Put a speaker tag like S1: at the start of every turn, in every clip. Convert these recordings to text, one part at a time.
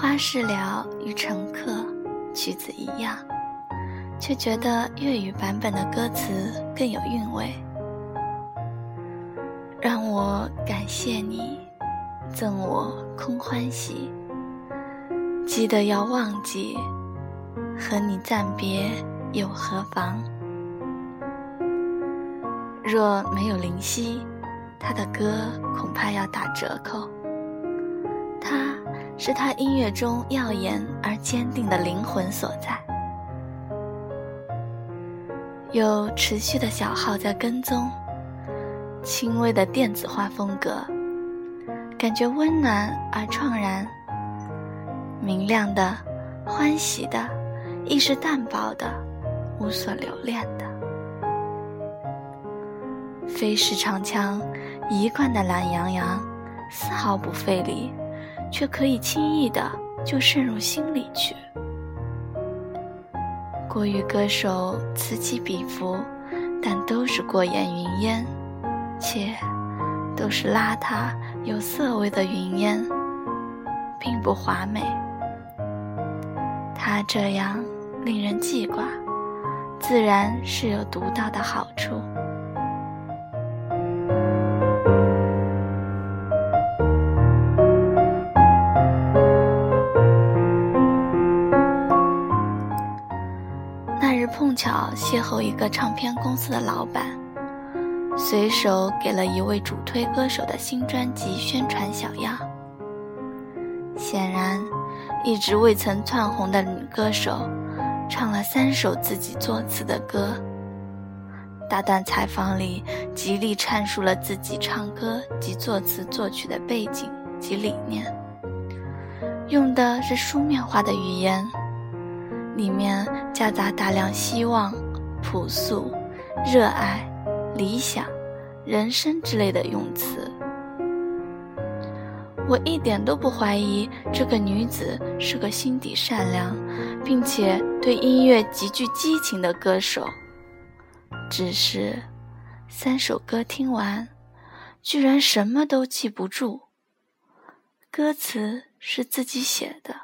S1: 花事了与乘客曲子一样，却觉得粤语版本的歌词更有韵味。让我感谢你，赠我空欢喜。记得要忘记，和你暂别又何妨？若没有林夕，他的歌恐怕要打折扣。是他音乐中耀眼而坚定的灵魂所在。有持续的小号在跟踪。轻微的电子化风格，感觉温暖而怆然；明亮的、欢喜的，亦是淡薄的、无所留恋的。飞时长枪，一贯的懒洋洋，丝毫不费力，却可以轻易的就渗入心里去。国语歌手此起彼伏，但都是过眼云烟。且都是邋遢有色味的云烟，并不华美。他这样令人记挂，自然是有独到的好处。巧邂逅一个唱片公司的老板。随手给了一位主推歌手的新专辑宣传小样。显然，一直未曾窜红的女歌手，唱了三首自己作词的歌。大段采访里，极力阐述了自己唱歌及作词作曲的背景及理念，用的是书面化的语言，里面夹杂大量希望、朴素、热爱。理想、人生之类的用词，我一点都不怀疑这个女子是个心底善良，并且对音乐极具激情的歌手。只是，三首歌听完，居然什么都记不住。歌词是自己写的，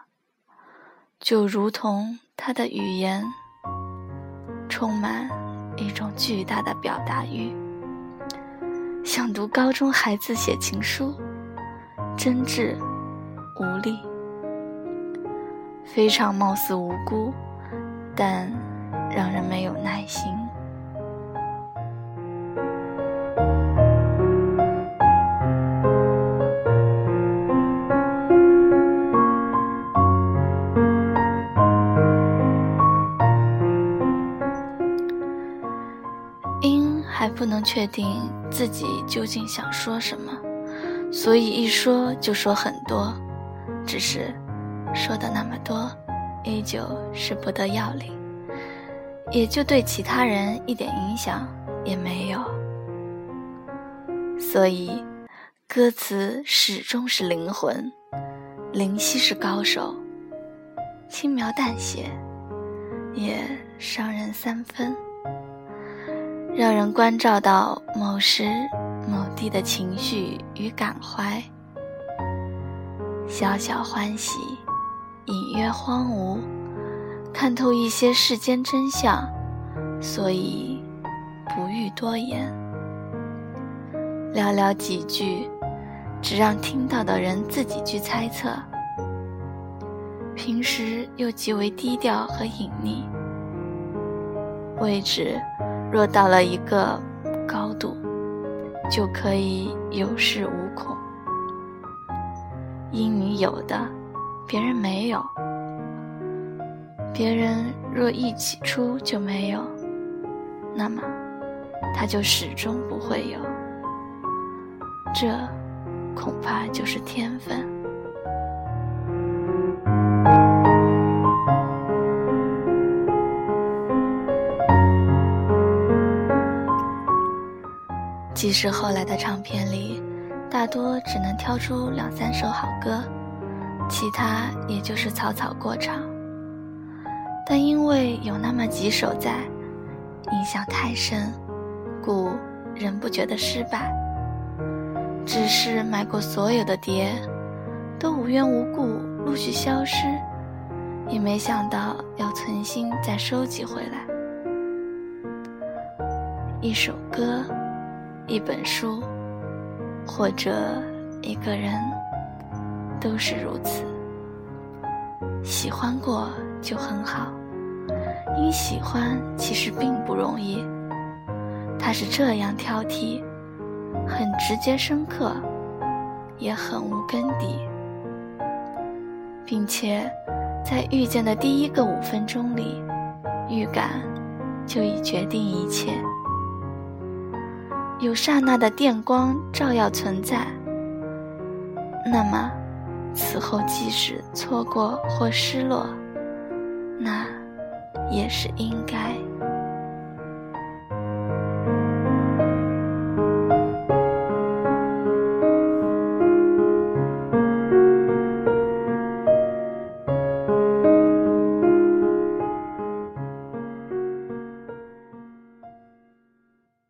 S1: 就如同他的语言，充满。一种巨大的表达欲，像读高中孩子写情书，真挚无力，非常貌似无辜，但让人没有耐心。不能确定自己究竟想说什么，所以一说就说很多，只是说的那么多，依旧是不得要领，也就对其他人一点影响也没有。所以，歌词始终是灵魂，灵犀是高手，轻描淡写，也伤人三分。让人关照到某时某地的情绪与感怀，小小欢喜，隐约荒芜，看透一些世间真相，所以不欲多言，寥寥几句，只让听到的人自己去猜测。平时又极为低调和隐匿，位置。若到了一个高度，就可以有恃无恐。因你有的，别人没有；别人若一起出就没有，那么他就始终不会有。这恐怕就是天分。即使后来的唱片里，大多只能挑出两三首好歌，其他也就是草草过场。但因为有那么几首在，印象太深，故仍不觉得失败。只是买过所有的碟，都无缘无故陆续消失，也没想到要存心再收集回来。一首歌，一本书，或者一个人，都是如此。喜欢过就很好，因喜欢其实并不容易。他是这样挑剔，很直接深刻。也很无根底，并且在遇见的第一个五分钟里，预感就已决定一切。有刹那的电光照耀存在，那么此后即使错过或失落，那也是应该。